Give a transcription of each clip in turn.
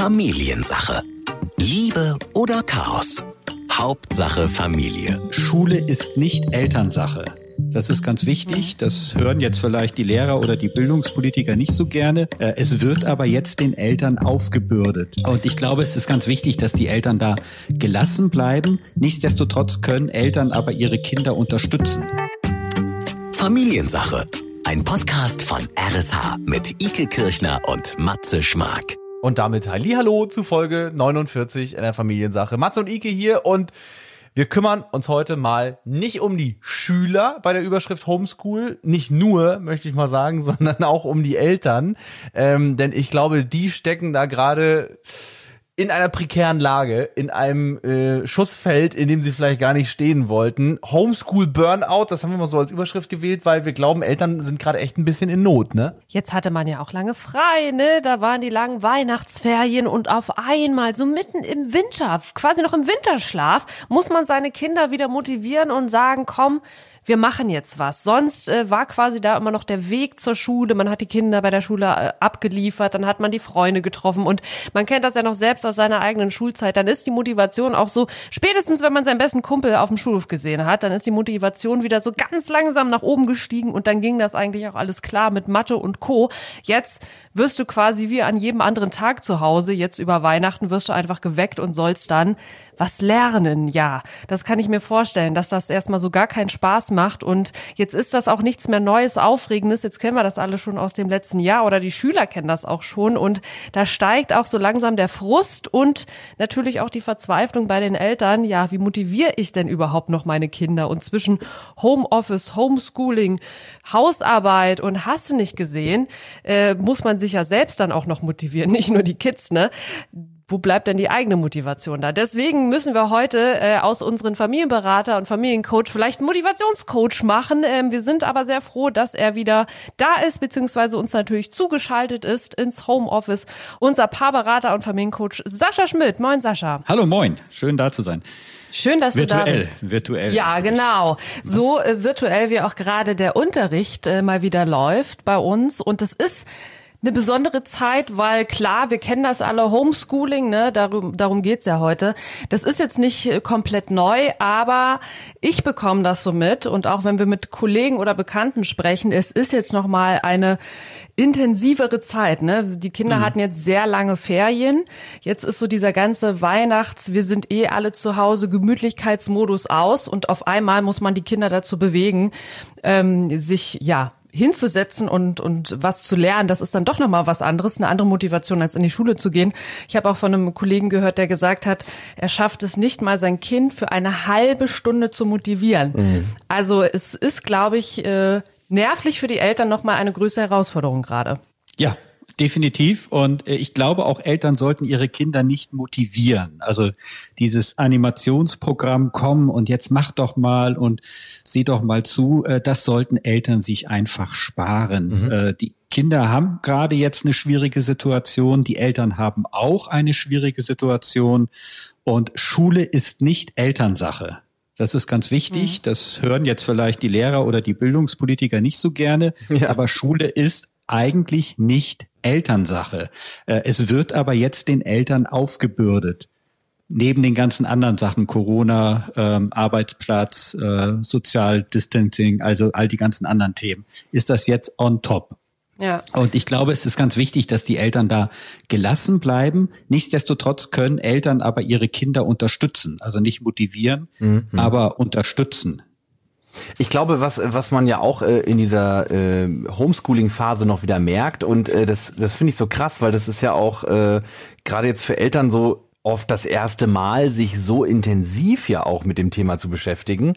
Familiensache. Liebe oder Chaos? Hauptsache Familie. Schule ist nicht Elternsache. Das ist ganz wichtig. Das hören jetzt vielleicht die Lehrer oder die Bildungspolitiker nicht so gerne. Äh, es wird aber jetzt den Eltern aufgebürdet. Und ich glaube, es ist ganz wichtig, dass die Eltern da gelassen bleiben. Nichtsdestotrotz können Eltern aber ihre Kinder unterstützen. Familiensache. Ein Podcast von RSH mit Ike Kirchner und Matze Schmark. Und damit Hallo zu Folge 49 in der Familiensache. Matze und Ike hier und wir kümmern uns heute mal nicht um die Schüler bei der Überschrift Homeschool, nicht nur, möchte ich mal sagen, sondern auch um die Eltern. Ähm, denn ich glaube, die stecken da gerade in einer prekären Lage, in einem äh, Schussfeld, in dem sie vielleicht gar nicht stehen wollten. Homeschool Burnout, das haben wir mal so als Überschrift gewählt, weil wir glauben, Eltern sind gerade echt ein bisschen in Not, ne? Jetzt hatte man ja auch lange frei, ne? Da waren die langen Weihnachtsferien und auf einmal, so mitten im Winter, quasi noch im Winterschlaf, muss man seine Kinder wieder motivieren und sagen, komm, wir machen jetzt was. Sonst äh, war quasi da immer noch der Weg zur Schule. Man hat die Kinder bei der Schule äh, abgeliefert, dann hat man die Freunde getroffen und man kennt das ja noch selbst aus seiner eigenen Schulzeit. Dann ist die Motivation auch so, spätestens wenn man seinen besten Kumpel auf dem Schulhof gesehen hat, dann ist die Motivation wieder so ganz langsam nach oben gestiegen und dann ging das eigentlich auch alles klar mit Mathe und Co. Jetzt wirst du quasi wie an jedem anderen Tag zu Hause, jetzt über Weihnachten wirst du einfach geweckt und sollst dann was lernen. Ja, das kann ich mir vorstellen, dass das erstmal so gar keinen Spaß macht und jetzt ist das auch nichts mehr Neues, Aufregendes. Jetzt kennen wir das alle schon aus dem letzten Jahr oder die Schüler kennen das auch schon und da steigt auch so langsam der Frust und natürlich auch die Verzweiflung bei den Eltern. Ja, wie motiviere ich denn überhaupt noch meine Kinder? Und zwischen Homeoffice, Homeschooling, Hausarbeit und hast du nicht gesehen, äh, muss man sich ja selbst dann auch noch motivieren, nicht nur die Kids, ne? Wo bleibt denn die eigene Motivation da? Deswegen müssen wir heute äh, aus unseren Familienberater und Familiencoach vielleicht einen Motivationscoach machen. Ähm, wir sind aber sehr froh, dass er wieder da ist, beziehungsweise uns natürlich zugeschaltet ist ins Homeoffice. Unser Paarberater und Familiencoach Sascha Schmidt. Moin Sascha. Hallo, moin. Schön da zu sein. Schön, dass virtuell, du da bist. Virtuell, Ja, genau. So äh, virtuell wie auch gerade der Unterricht äh, mal wieder läuft bei uns. Und es ist eine besondere Zeit, weil klar, wir kennen das alle, Homeschooling, ne, darum, darum geht's ja heute. Das ist jetzt nicht äh, komplett neu, aber ich bekomme das so mit und auch wenn wir mit Kollegen oder Bekannten sprechen, es ist jetzt nochmal eine intensivere Zeit, ne? Die Kinder mhm. hatten jetzt sehr lange Ferien. Jetzt ist so dieser ganze Weihnachts, wir sind eh alle zu Hause, Gemütlichkeitsmodus aus und auf einmal muss man die Kinder dazu bewegen, ähm, sich ja hinzusetzen und, und was zu lernen, das ist dann doch nochmal was anderes, eine andere Motivation, als in die Schule zu gehen. Ich habe auch von einem Kollegen gehört, der gesagt hat, er schafft es nicht mal, sein Kind für eine halbe Stunde zu motivieren. Mhm. Also es ist, glaube ich, äh, nervlich für die Eltern nochmal eine größere Herausforderung gerade. Ja, Definitiv. Und äh, ich glaube, auch Eltern sollten ihre Kinder nicht motivieren. Also dieses Animationsprogramm kommen und jetzt mach doch mal und sieh doch mal zu, äh, das sollten Eltern sich einfach sparen. Mhm. Äh, die Kinder haben gerade jetzt eine schwierige Situation, die Eltern haben auch eine schwierige Situation und Schule ist nicht Elternsache. Das ist ganz wichtig. Mhm. Das hören jetzt vielleicht die Lehrer oder die Bildungspolitiker nicht so gerne. Ja. Aber Schule ist eigentlich nicht Elternsache. Äh, es wird aber jetzt den Eltern aufgebürdet. Neben den ganzen anderen Sachen, Corona, ähm, Arbeitsplatz, äh, Social Distancing, also all die ganzen anderen Themen, ist das jetzt on top. Ja. Und ich glaube, es ist ganz wichtig, dass die Eltern da gelassen bleiben. Nichtsdestotrotz können Eltern aber ihre Kinder unterstützen. Also nicht motivieren, mhm. aber unterstützen. Ich glaube, was, was man ja auch äh, in dieser äh, Homeschooling-Phase noch wieder merkt, und äh, das, das finde ich so krass, weil das ist ja auch äh, gerade jetzt für Eltern so oft das erste Mal, sich so intensiv ja auch mit dem Thema zu beschäftigen,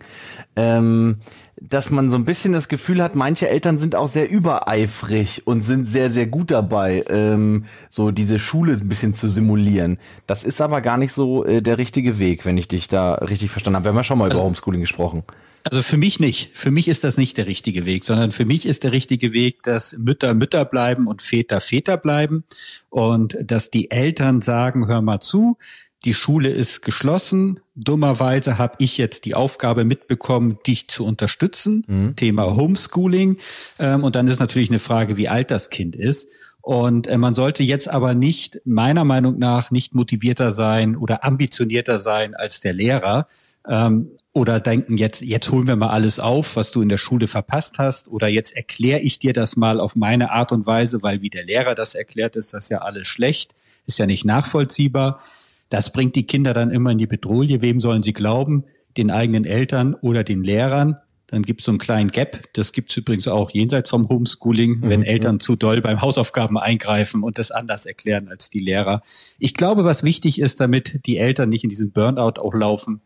ähm, dass man so ein bisschen das Gefühl hat, manche Eltern sind auch sehr übereifrig und sind sehr, sehr gut dabei, ähm, so diese Schule ein bisschen zu simulieren. Das ist aber gar nicht so äh, der richtige Weg, wenn ich dich da richtig verstanden habe. Wir haben ja schon mal über also Homeschooling gesprochen. Also für mich nicht. Für mich ist das nicht der richtige Weg, sondern für mich ist der richtige Weg, dass Mütter Mütter bleiben und Väter Väter bleiben und dass die Eltern sagen, hör mal zu, die Schule ist geschlossen. Dummerweise habe ich jetzt die Aufgabe mitbekommen, dich zu unterstützen. Mhm. Thema Homeschooling. Ähm, und dann ist natürlich eine Frage, wie alt das Kind ist. Und äh, man sollte jetzt aber nicht, meiner Meinung nach, nicht motivierter sein oder ambitionierter sein als der Lehrer. Ähm, oder denken, jetzt, jetzt holen wir mal alles auf, was du in der Schule verpasst hast, oder jetzt erkläre ich dir das mal auf meine Art und Weise, weil wie der Lehrer das erklärt, ist das ja alles schlecht, ist ja nicht nachvollziehbar. Das bringt die Kinder dann immer in die Bedrohung. Wem sollen sie glauben? Den eigenen Eltern oder den Lehrern? Dann gibt es so einen kleinen Gap. Das gibt es übrigens auch jenseits vom Homeschooling, wenn mhm. Eltern zu doll beim Hausaufgaben eingreifen und das anders erklären als die Lehrer. Ich glaube, was wichtig ist, damit die Eltern nicht in diesen Burnout auch laufen,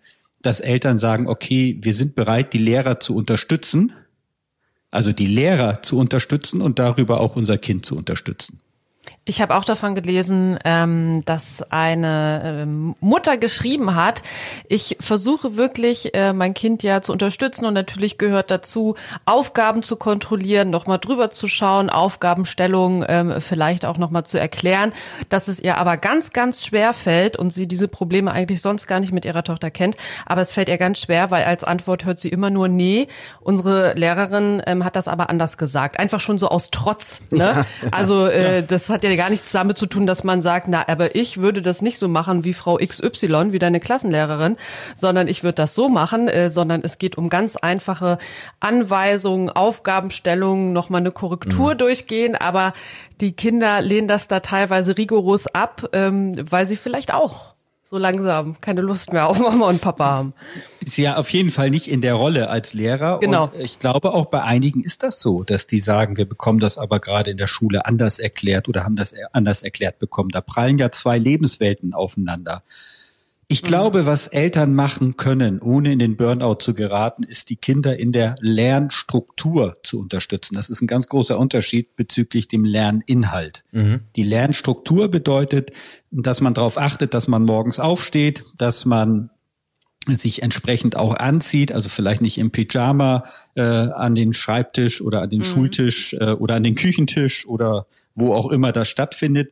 dass Eltern sagen, okay, wir sind bereit, die Lehrer zu unterstützen, also die Lehrer zu unterstützen und darüber auch unser Kind zu unterstützen. Ich habe auch davon gelesen, ähm, dass eine ähm, Mutter geschrieben hat, ich versuche wirklich, äh, mein Kind ja zu unterstützen und natürlich gehört dazu, Aufgaben zu kontrollieren, nochmal drüber zu schauen, Aufgabenstellung ähm, vielleicht auch nochmal zu erklären, dass es ihr aber ganz, ganz schwer fällt und sie diese Probleme eigentlich sonst gar nicht mit ihrer Tochter kennt, aber es fällt ihr ganz schwer, weil als Antwort hört sie immer nur, nee, unsere Lehrerin ähm, hat das aber anders gesagt, einfach schon so aus Trotz. Ne? Ja, Also äh, das hat ja gar nichts damit zu tun, dass man sagt, na, aber ich würde das nicht so machen wie Frau XY, wie deine Klassenlehrerin, sondern ich würde das so machen, äh, sondern es geht um ganz einfache Anweisungen, Aufgabenstellungen, nochmal eine Korrektur mhm. durchgehen, aber die Kinder lehnen das da teilweise rigoros ab, ähm, weil sie vielleicht auch so langsam keine Lust mehr auf Mama und Papa haben. Sie ja auf jeden Fall nicht in der Rolle als Lehrer. Genau. Und ich glaube auch bei einigen ist das so, dass die sagen, wir bekommen das aber gerade in der Schule anders erklärt oder haben das anders erklärt bekommen. Da prallen ja zwei Lebenswelten aufeinander. Ich mhm. glaube, was Eltern machen können, ohne in den Burnout zu geraten, ist die Kinder in der Lernstruktur zu unterstützen. Das ist ein ganz großer Unterschied bezüglich dem Lerninhalt. Mhm. Die Lernstruktur bedeutet, dass man darauf achtet, dass man morgens aufsteht, dass man sich entsprechend auch anzieht, also vielleicht nicht im Pyjama äh, an den Schreibtisch oder an den mhm. Schultisch äh, oder an den Küchentisch oder wo auch immer das stattfindet.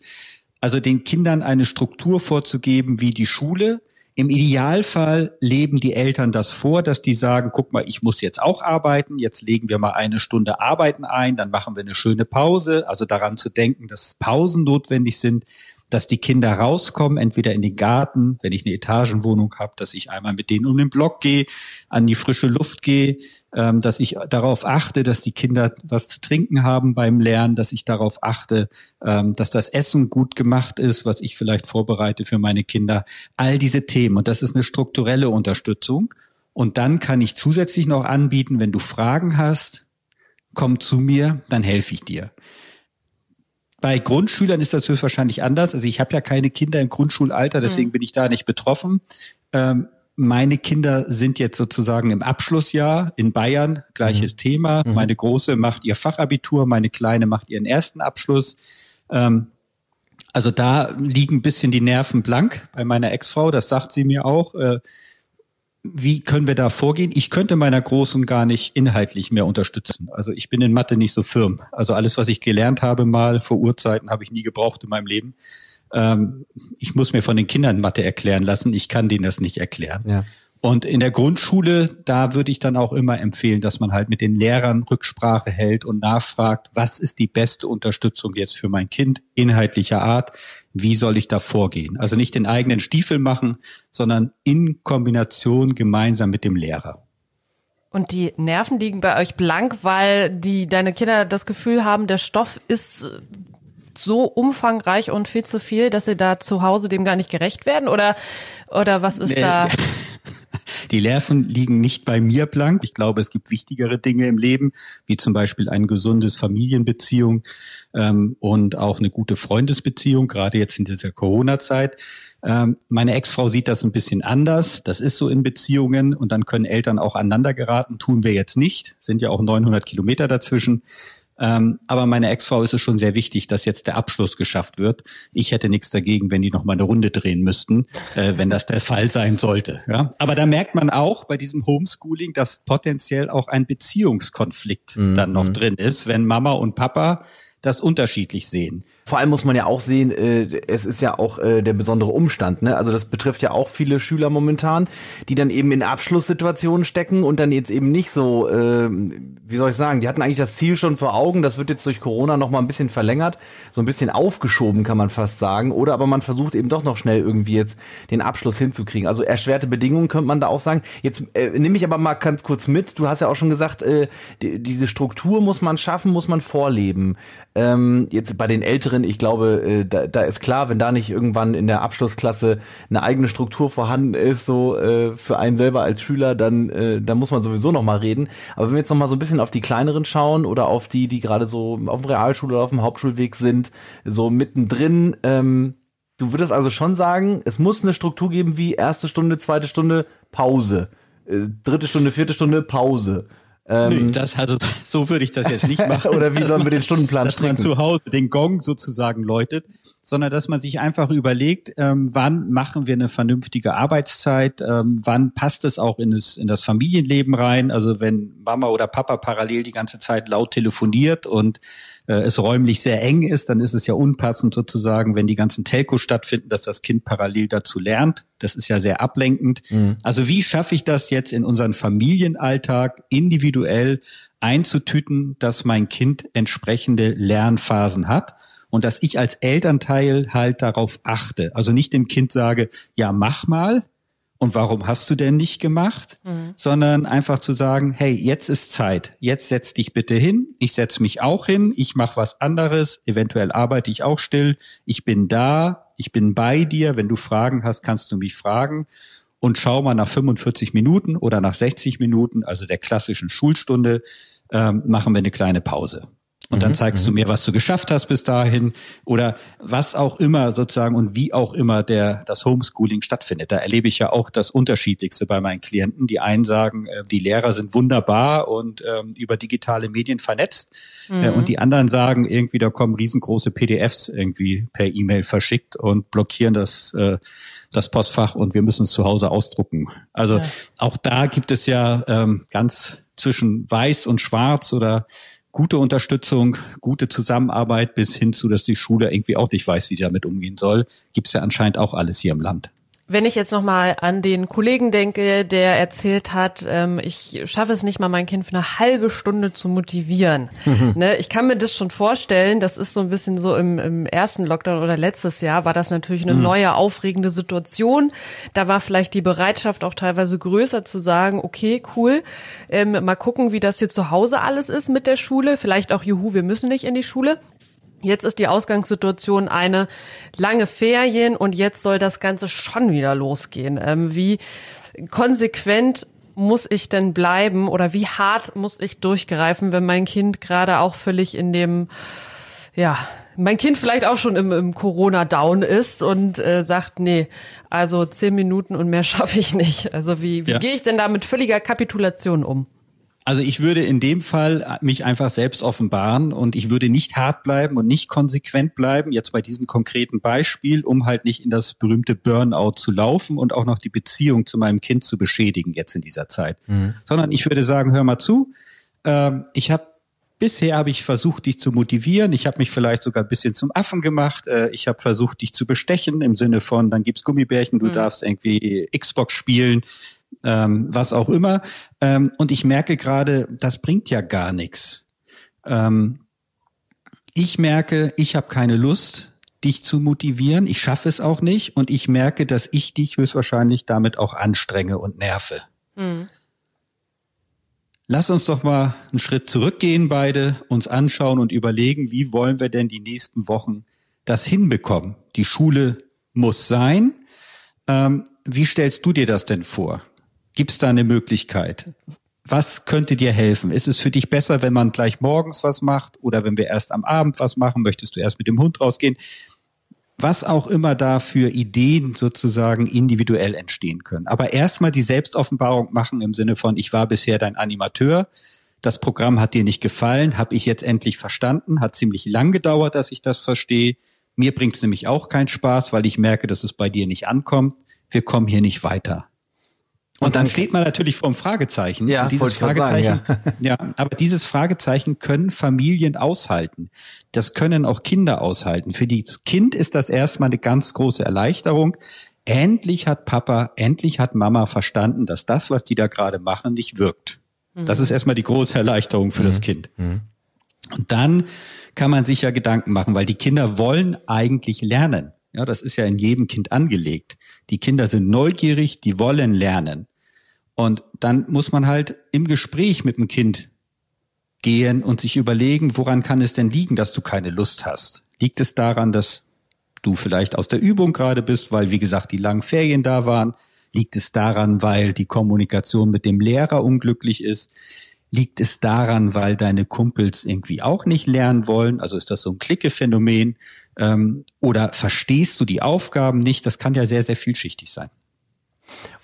Also den Kindern eine Struktur vorzugeben wie die Schule, im Idealfall leben die Eltern das vor, dass die sagen, guck mal, ich muss jetzt auch arbeiten, jetzt legen wir mal eine Stunde Arbeiten ein, dann machen wir eine schöne Pause. Also daran zu denken, dass Pausen notwendig sind, dass die Kinder rauskommen, entweder in den Garten, wenn ich eine Etagenwohnung habe, dass ich einmal mit denen um den Block gehe, an die frische Luft gehe, ähm, dass ich darauf achte, dass die Kinder was zu trinken haben beim Lernen, dass ich darauf achte, ähm, dass das Essen gut gemacht ist, was ich vielleicht vorbereite für meine Kinder. All diese Themen. Und das ist eine strukturelle Unterstützung. Und dann kann ich zusätzlich noch anbieten, wenn du Fragen hast, komm zu mir, dann helfe ich dir. Bei Grundschülern ist das höchstwahrscheinlich anders. Also ich habe ja keine Kinder im Grundschulalter, deswegen mhm. bin ich da nicht betroffen. Ähm, meine Kinder sind jetzt sozusagen im Abschlussjahr in Bayern, gleiches mhm. Thema. Mhm. Meine Große macht ihr Fachabitur, meine Kleine macht ihren ersten Abschluss. Ähm, also da liegen ein bisschen die Nerven blank bei meiner Ex-Frau, das sagt sie mir auch. Äh, wie können wir da vorgehen? Ich könnte meiner Großen gar nicht inhaltlich mehr unterstützen. Also ich bin in Mathe nicht so firm. Also alles, was ich gelernt habe mal vor Urzeiten, habe ich nie gebraucht in meinem Leben. Ähm, ich muss mir von den Kindern Mathe erklären lassen. Ich kann denen das nicht erklären. Ja. Und in der Grundschule, da würde ich dann auch immer empfehlen, dass man halt mit den Lehrern Rücksprache hält und nachfragt, was ist die beste Unterstützung jetzt für mein Kind inhaltlicher Art? Wie soll ich da vorgehen? Also nicht den eigenen Stiefel machen, sondern in Kombination gemeinsam mit dem Lehrer. Und die Nerven liegen bei euch blank, weil die deine Kinder das Gefühl haben, der Stoff ist so umfangreich und viel zu viel, dass sie da zu Hause dem gar nicht gerecht werden? Oder, oder was ist nee, da? Die Nerven liegen nicht bei mir blank. Ich glaube, es gibt wichtigere Dinge im Leben, wie zum Beispiel ein gesundes Familienbeziehung ähm, und auch eine gute Freundesbeziehung, gerade jetzt in dieser Corona-Zeit. Ähm, meine Ex-Frau sieht das ein bisschen anders. Das ist so in Beziehungen und dann können Eltern auch aneinander geraten. Tun wir jetzt nicht. Sind ja auch 900 Kilometer dazwischen. Ähm, aber meine Ex-Frau ist es schon sehr wichtig, dass jetzt der Abschluss geschafft wird. Ich hätte nichts dagegen, wenn die noch mal eine Runde drehen müssten, äh, wenn das der Fall sein sollte. Ja? Aber da merkt man auch bei diesem Homeschooling, dass potenziell auch ein Beziehungskonflikt mhm. dann noch drin ist, wenn Mama und Papa das unterschiedlich sehen. Vor allem muss man ja auch sehen, äh, es ist ja auch äh, der besondere Umstand. Ne? Also das betrifft ja auch viele Schüler momentan, die dann eben in Abschlusssituationen stecken und dann jetzt eben nicht so, äh, wie soll ich sagen, die hatten eigentlich das Ziel schon vor Augen. Das wird jetzt durch Corona noch mal ein bisschen verlängert, so ein bisschen aufgeschoben, kann man fast sagen. Oder aber man versucht eben doch noch schnell irgendwie jetzt den Abschluss hinzukriegen. Also erschwerte Bedingungen könnte man da auch sagen. Jetzt äh, nehme ich aber mal ganz kurz mit. Du hast ja auch schon gesagt, äh, die, diese Struktur muss man schaffen, muss man vorleben. Ähm, jetzt bei den Älteren, ich glaube, äh, da, da ist klar, wenn da nicht irgendwann in der Abschlussklasse eine eigene Struktur vorhanden ist, so äh, für einen selber als Schüler, dann, äh, dann muss man sowieso noch mal reden. Aber wenn wir jetzt noch mal so ein bisschen auf die kleineren schauen oder auf die, die gerade so auf dem Realschule oder auf dem Hauptschulweg sind, so mittendrin, ähm, du würdest also schon sagen, es muss eine Struktur geben wie erste Stunde, zweite Stunde, Pause. Äh, dritte Stunde, vierte Stunde, Pause. Ähm, Nö, das, also, so würde ich das jetzt nicht machen. Oder wie sollen wir den Stundenplan Dass stricken? man zu Hause den Gong sozusagen läutet, sondern dass man sich einfach überlegt, ähm, wann machen wir eine vernünftige Arbeitszeit, ähm, wann passt es auch in das, in das Familienleben rein. Also wenn Mama oder Papa parallel die ganze Zeit laut telefoniert und äh, es räumlich sehr eng ist, dann ist es ja unpassend sozusagen, wenn die ganzen Telcos stattfinden, dass das Kind parallel dazu lernt. Das ist ja sehr ablenkend. Mhm. Also wie schaffe ich das jetzt in unseren Familienalltag individuell einzutüten, dass mein Kind entsprechende Lernphasen hat? Und dass ich als Elternteil halt darauf achte. Also nicht dem Kind sage, ja, mach mal, und warum hast du denn nicht gemacht? Mhm. Sondern einfach zu sagen, hey, jetzt ist Zeit. Jetzt setz dich bitte hin. Ich setz mich auch hin. Ich mache was anderes. Eventuell arbeite ich auch still. Ich bin da. Ich bin bei dir. Wenn du Fragen hast, kannst du mich fragen. Und schau mal nach 45 Minuten oder nach 60 Minuten, also der klassischen Schulstunde, ähm, machen wir eine kleine Pause. Und dann mhm, zeigst du mhm. mir, was du geschafft hast bis dahin oder was auch immer sozusagen und wie auch immer der, das Homeschooling stattfindet. Da erlebe ich ja auch das Unterschiedlichste bei meinen Klienten. Die einen sagen, äh, die Lehrer sind wunderbar und ähm, über digitale Medien vernetzt. Mhm. Äh, und die anderen sagen, irgendwie, da kommen riesengroße PDFs irgendwie per E-Mail verschickt und blockieren das, äh, das Postfach und wir müssen es zu Hause ausdrucken. Also ja. auch da gibt es ja ähm, ganz zwischen weiß und schwarz oder gute Unterstützung, gute Zusammenarbeit bis hin zu, dass die Schule irgendwie auch nicht weiß, wie sie damit umgehen soll, gibt's ja anscheinend auch alles hier im Land. Wenn ich jetzt nochmal an den Kollegen denke, der erzählt hat, ähm, ich schaffe es nicht mal, mein Kind für eine halbe Stunde zu motivieren. Mhm. Ne, ich kann mir das schon vorstellen, das ist so ein bisschen so im, im ersten Lockdown oder letztes Jahr war das natürlich eine mhm. neue, aufregende Situation. Da war vielleicht die Bereitschaft auch teilweise größer zu sagen, okay, cool, ähm, mal gucken, wie das hier zu Hause alles ist mit der Schule. Vielleicht auch, juhu, wir müssen nicht in die Schule. Jetzt ist die Ausgangssituation eine lange Ferien und jetzt soll das Ganze schon wieder losgehen. Ähm, wie konsequent muss ich denn bleiben oder wie hart muss ich durchgreifen, wenn mein Kind gerade auch völlig in dem, ja, mein Kind vielleicht auch schon im, im Corona-Down ist und äh, sagt, nee, also zehn Minuten und mehr schaffe ich nicht. Also wie, wie ja. gehe ich denn da mit völliger Kapitulation um? Also ich würde in dem Fall mich einfach selbst offenbaren und ich würde nicht hart bleiben und nicht konsequent bleiben, jetzt bei diesem konkreten Beispiel, um halt nicht in das berühmte Burnout zu laufen und auch noch die Beziehung zu meinem Kind zu beschädigen jetzt in dieser Zeit. Mhm. Sondern ich würde sagen, hör mal zu, ähm, ich habe Bisher habe ich versucht, dich zu motivieren. Ich habe mich vielleicht sogar ein bisschen zum Affen gemacht. Äh, ich habe versucht, dich zu bestechen im Sinne von, dann gibt's Gummibärchen, du mhm. darfst irgendwie Xbox spielen ähm, was auch immer. Ähm, und ich merke gerade, das bringt ja gar nichts. Ähm, ich merke, ich habe keine Lust, dich zu motivieren. Ich schaffe es auch nicht. Und ich merke, dass ich dich höchstwahrscheinlich damit auch anstrenge und nerve. Mhm. Lass uns doch mal einen Schritt zurückgehen, beide, uns anschauen und überlegen, wie wollen wir denn die nächsten Wochen das hinbekommen? Die Schule muss sein. Ähm, wie stellst du dir das denn vor? Gibt es da eine Möglichkeit? Was könnte dir helfen? Ist es für dich besser, wenn man gleich morgens was macht oder wenn wir erst am Abend was machen? Möchtest du erst mit dem Hund rausgehen? Was auch immer da für Ideen sozusagen individuell entstehen können. Aber erstmal die Selbstoffenbarung machen im Sinne von, ich war bisher dein Animateur, das Programm hat dir nicht gefallen, habe ich jetzt endlich verstanden, hat ziemlich lang gedauert, dass ich das verstehe. Mir bringt es nämlich auch keinen Spaß, weil ich merke, dass es bei dir nicht ankommt. Wir kommen hier nicht weiter. Und, und dann steht man natürlich vorm Fragezeichen. Ja, und dieses Fragezeichen, sagen, ja. ja, aber dieses Fragezeichen können Familien aushalten. Das können auch Kinder aushalten. Für das Kind ist das erstmal eine ganz große Erleichterung. Endlich hat Papa, endlich hat Mama verstanden, dass das, was die da gerade machen, nicht wirkt. Mhm. Das ist erstmal die große Erleichterung für mhm. das Kind. Mhm. Und dann kann man sich ja Gedanken machen, weil die Kinder wollen eigentlich lernen. Ja, das ist ja in jedem Kind angelegt. Die Kinder sind neugierig, die wollen lernen. Und dann muss man halt im Gespräch mit dem Kind gehen und sich überlegen, woran kann es denn liegen, dass du keine Lust hast? Liegt es daran, dass du vielleicht aus der Übung gerade bist, weil, wie gesagt, die langen Ferien da waren? Liegt es daran, weil die Kommunikation mit dem Lehrer unglücklich ist? Liegt es daran, weil deine Kumpels irgendwie auch nicht lernen wollen? Also ist das so ein Klickephänomen? Ähm, oder verstehst du die Aufgaben nicht? Das kann ja sehr, sehr vielschichtig sein.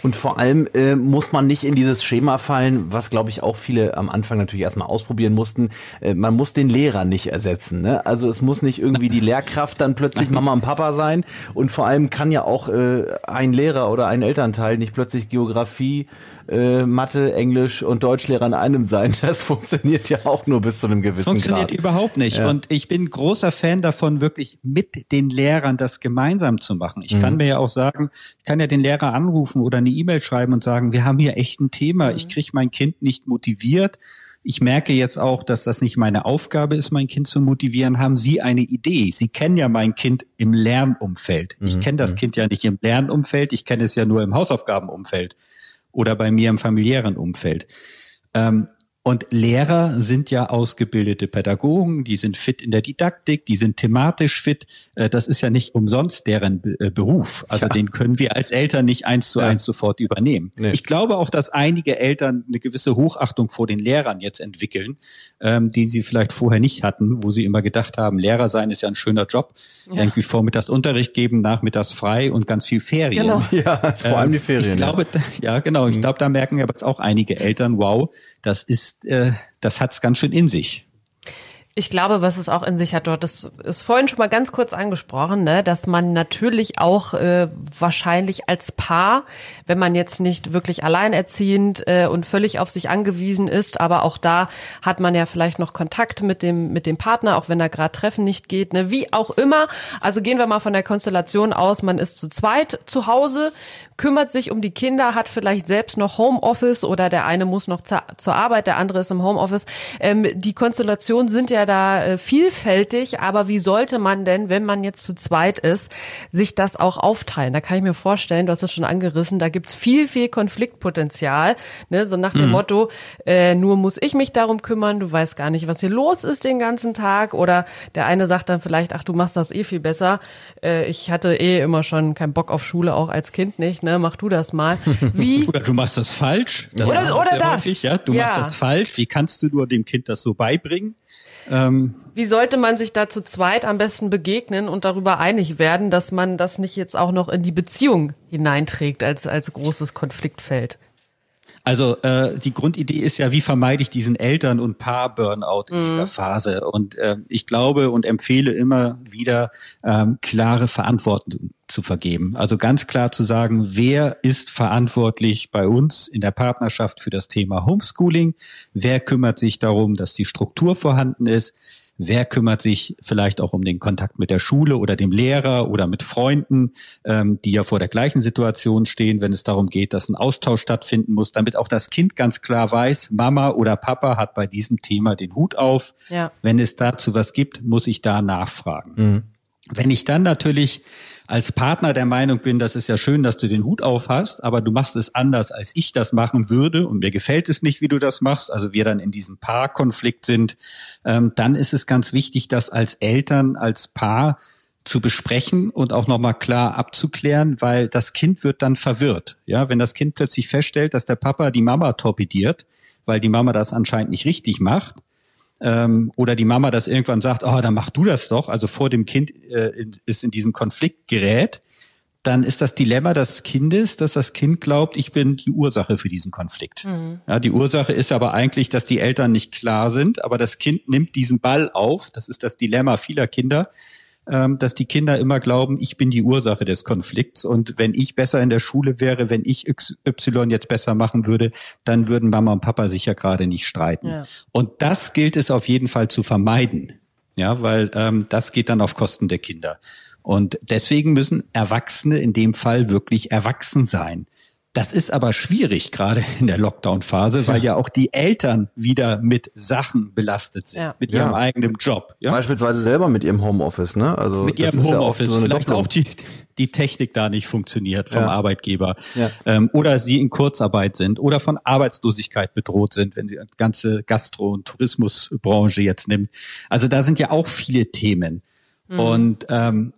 Und vor allem äh, muss man nicht in dieses Schema fallen, was glaube ich auch viele am Anfang natürlich erstmal ausprobieren mussten. Äh, man muss den Lehrer nicht ersetzen. Ne? Also es muss nicht irgendwie die Lehrkraft dann plötzlich Mama und Papa sein. Und vor allem kann ja auch äh, ein Lehrer oder ein Elternteil nicht plötzlich Geografie, äh, Mathe, Englisch und Deutschlehrer in einem sein. Das funktioniert ja auch nur bis zu einem gewissen funktioniert Grad. überhaupt nicht. Ja. Und ich bin großer Fan davon, wirklich mit den Lehrern das gemeinsam zu machen. Ich mhm. kann mir ja auch sagen, ich kann ja den Lehrer anrufen oder eine E-Mail schreiben und sagen, wir haben hier echt ein Thema. Mhm. Ich kriege mein Kind nicht motiviert. Ich merke jetzt auch, dass das nicht meine Aufgabe ist, mein Kind zu motivieren. Haben Sie eine Idee? Sie kennen ja mein Kind im Lernumfeld. Ich mhm. kenne das mhm. Kind ja nicht im Lernumfeld, ich kenne es ja nur im Hausaufgabenumfeld oder bei mir im familiären Umfeld. Ähm, und Lehrer sind ja ausgebildete Pädagogen, die sind fit in der Didaktik, die sind thematisch fit. Äh, das ist ja nicht umsonst deren äh, Beruf. Also ja. den können wir als Eltern nicht eins zu ja. eins sofort übernehmen. Nee. Ich glaube auch, dass einige Eltern eine gewisse Hochachtung vor den Lehrern jetzt entwickeln, ähm, die sie vielleicht vorher nicht hatten, wo sie immer gedacht haben, Lehrer sein ist ja ein schöner Job. Ja. Irgendwie vormittags Unterricht geben, nachmittags frei und ganz viel Ferien. Genau. Ja, vor allem die ähm, Ferien. Ich glaube, ja, genau. Ich mhm. glaube, da merken jetzt auch einige Eltern, wow, das ist, äh, das hat's ganz schön in sich. Ich glaube, was es auch in sich hat dort, das ist vorhin schon mal ganz kurz angesprochen, ne, dass man natürlich auch äh, wahrscheinlich als Paar, wenn man jetzt nicht wirklich alleinerziehend äh, und völlig auf sich angewiesen ist, aber auch da hat man ja vielleicht noch Kontakt mit dem mit dem Partner, auch wenn da gerade Treffen nicht geht, ne, wie auch immer. Also gehen wir mal von der Konstellation aus, man ist zu zweit zu Hause, kümmert sich um die Kinder, hat vielleicht selbst noch Homeoffice oder der eine muss noch zur Arbeit, der andere ist im Homeoffice. Ähm, die Konstellationen sind ja da äh, vielfältig, aber wie sollte man denn, wenn man jetzt zu zweit ist, sich das auch aufteilen? Da kann ich mir vorstellen, du hast es schon angerissen, da gibt's viel, viel Konfliktpotenzial. Ne? So nach dem mhm. Motto, äh, nur muss ich mich darum kümmern, du weißt gar nicht, was hier los ist den ganzen Tag. Oder der eine sagt dann vielleicht, ach, du machst das eh viel besser. Äh, ich hatte eh immer schon keinen Bock auf Schule, auch als Kind nicht. Ne? Ne? Mach du das mal. Wie? Oder du machst das falsch. Das oder oder das. Häufig, ja? Du ja. machst das falsch. Wie kannst du nur dem Kind das so beibringen? Ähm, Wie sollte man sich da zu zweit am besten begegnen und darüber einig werden, dass man das nicht jetzt auch noch in die Beziehung hineinträgt als, als großes Konfliktfeld? Also äh, die Grundidee ist ja, wie vermeide ich diesen Eltern- und Paar-Burnout in mhm. dieser Phase? Und äh, ich glaube und empfehle immer wieder ähm, klare Verantwortung zu vergeben. Also ganz klar zu sagen, wer ist verantwortlich bei uns in der Partnerschaft für das Thema Homeschooling? Wer kümmert sich darum, dass die Struktur vorhanden ist? Wer kümmert sich vielleicht auch um den Kontakt mit der Schule oder dem Lehrer oder mit Freunden, ähm, die ja vor der gleichen Situation stehen, wenn es darum geht, dass ein Austausch stattfinden muss, damit auch das Kind ganz klar weiß, Mama oder Papa hat bei diesem Thema den Hut auf. Ja. Wenn es dazu was gibt, muss ich da nachfragen. Mhm. Wenn ich dann natürlich als Partner der Meinung bin, das ist ja schön, dass du den Hut auf hast, aber du machst es anders, als ich das machen würde und mir gefällt es nicht, wie du das machst, also wir dann in diesem Paarkonflikt sind, ähm, dann ist es ganz wichtig, das als Eltern, als Paar zu besprechen und auch nochmal klar abzuklären, weil das Kind wird dann verwirrt. Ja, wenn das Kind plötzlich feststellt, dass der Papa die Mama torpediert, weil die Mama das anscheinend nicht richtig macht, ähm, oder die Mama das irgendwann sagt, oh, dann mach du das doch, also vor dem Kind äh, ist in diesen Konflikt gerät, dann ist das Dilemma des Kindes, dass das Kind glaubt, ich bin die Ursache für diesen Konflikt. Mhm. Ja, die Ursache ist aber eigentlich, dass die Eltern nicht klar sind, aber das Kind nimmt diesen Ball auf. Das ist das Dilemma vieler Kinder dass die Kinder immer glauben, ich bin die Ursache des Konflikts und wenn ich besser in der Schule wäre, wenn ich Y jetzt besser machen würde, dann würden Mama und Papa sich ja gerade nicht streiten. Ja. Und das gilt es auf jeden Fall zu vermeiden. Ja, weil ähm, das geht dann auf Kosten der Kinder. Und deswegen müssen Erwachsene in dem Fall wirklich erwachsen sein. Das ist aber schwierig, gerade in der Lockdown-Phase, weil ja. ja auch die Eltern wieder mit Sachen belastet sind, ja. mit ihrem ja. eigenen Job. Ja? Beispielsweise selber mit ihrem Homeoffice, ne? Also mit ihrem Homeoffice, so vielleicht Doppelung. auch die, die Technik da nicht funktioniert vom Arbeitgeber ähm, oder sie in Kurzarbeit sind oder von Arbeitslosigkeit bedroht sind, wenn sie die ganze Gastro- und Tourismusbranche jetzt nimmt. Also da sind ja auch viele Themen. Mhm. Und ähm,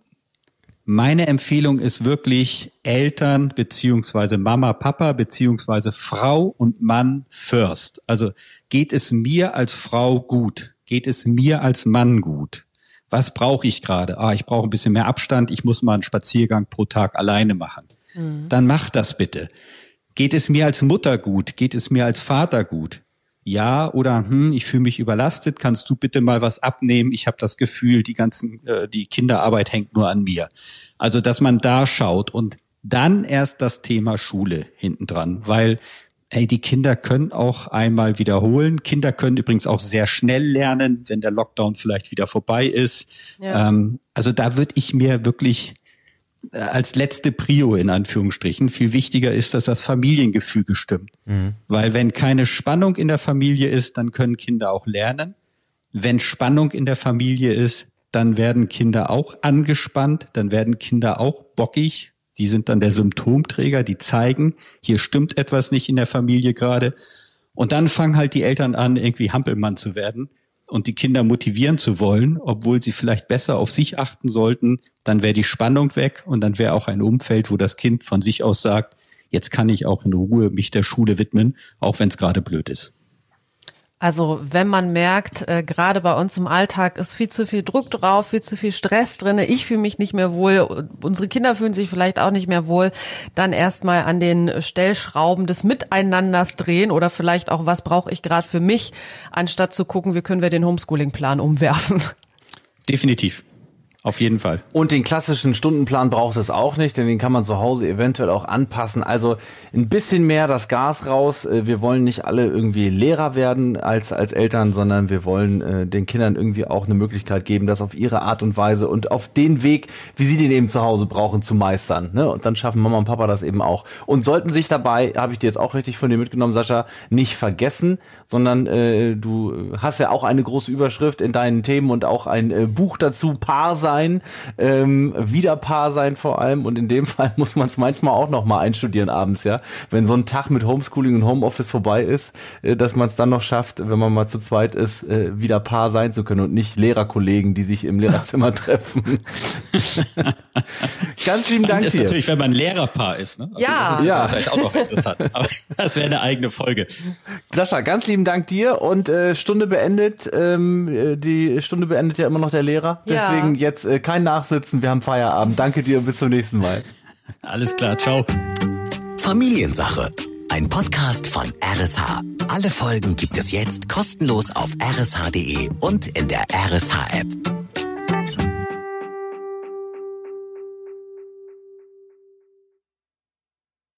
meine Empfehlung ist wirklich Eltern beziehungsweise Mama, Papa beziehungsweise Frau und Mann first. Also geht es mir als Frau gut? Geht es mir als Mann gut? Was brauche ich gerade? Ah, ich brauche ein bisschen mehr Abstand. Ich muss mal einen Spaziergang pro Tag alleine machen. Mhm. Dann mach das bitte. Geht es mir als Mutter gut? Geht es mir als Vater gut? Ja oder hm, ich fühle mich überlastet, kannst du bitte mal was abnehmen? Ich habe das Gefühl, die ganzen äh, die Kinderarbeit hängt nur an mir. Also, dass man da schaut und dann erst das Thema Schule hinten dran, weil hey, die Kinder können auch einmal wiederholen. Kinder können übrigens auch sehr schnell lernen, wenn der Lockdown vielleicht wieder vorbei ist. Ja. Ähm, also da würde ich mir wirklich als letzte Prio in Anführungsstrichen. Viel wichtiger ist, dass das Familiengefüge stimmt. Mhm. Weil wenn keine Spannung in der Familie ist, dann können Kinder auch lernen. Wenn Spannung in der Familie ist, dann werden Kinder auch angespannt, dann werden Kinder auch bockig. Die sind dann der Symptomträger, die zeigen, hier stimmt etwas nicht in der Familie gerade. Und dann fangen halt die Eltern an, irgendwie Hampelmann zu werden und die Kinder motivieren zu wollen, obwohl sie vielleicht besser auf sich achten sollten, dann wäre die Spannung weg und dann wäre auch ein Umfeld, wo das Kind von sich aus sagt, jetzt kann ich auch in Ruhe mich der Schule widmen, auch wenn es gerade blöd ist. Also wenn man merkt, äh, gerade bei uns im Alltag ist viel zu viel Druck drauf, viel zu viel Stress drin, ich fühle mich nicht mehr wohl, unsere Kinder fühlen sich vielleicht auch nicht mehr wohl, dann erstmal an den Stellschrauben des Miteinanders drehen oder vielleicht auch, was brauche ich gerade für mich, anstatt zu gucken, wie können wir den Homeschooling-Plan umwerfen. Definitiv. Auf jeden Fall. Und den klassischen Stundenplan braucht es auch nicht, denn den kann man zu Hause eventuell auch anpassen. Also ein bisschen mehr das Gas raus. Äh, wir wollen nicht alle irgendwie Lehrer werden als, als Eltern, sondern wir wollen äh, den Kindern irgendwie auch eine Möglichkeit geben, das auf ihre Art und Weise und auf den Weg, wie sie den eben zu Hause brauchen, zu meistern. Ne? Und dann schaffen Mama und Papa das eben auch. Und sollten sich dabei, habe ich dir jetzt auch richtig von dir mitgenommen, Sascha, nicht vergessen, sondern äh, du hast ja auch eine große Überschrift in deinen Themen und auch ein äh, Buch dazu, Parsa sein, ähm, wieder Paar sein vor allem. Und in dem Fall muss man es manchmal auch noch mal einstudieren abends, ja. Wenn so ein Tag mit Homeschooling und Homeoffice vorbei ist, äh, dass man es dann noch schafft, wenn man mal zu zweit ist, äh, wieder Paar sein zu können und nicht Lehrerkollegen, die sich im Lehrerzimmer treffen. Ganz lieben Dank ist dir. natürlich, wenn man Lehrerpaar ist. Ne? Also ja. Das ist ja. vielleicht auch noch interessant. Aber das wäre eine eigene Folge. Sascha, ganz lieben Dank dir und äh, Stunde beendet. Ähm, äh, die Stunde beendet ja immer noch der Lehrer. Deswegen ja. Jetzt äh, kein Nachsitzen, wir haben Feierabend. Danke dir und bis zum nächsten Mal. Alles klar, ciao. Familiensache. Ein Podcast von RSH. Alle Folgen gibt es jetzt kostenlos auf rsh.de und in der RSH-App.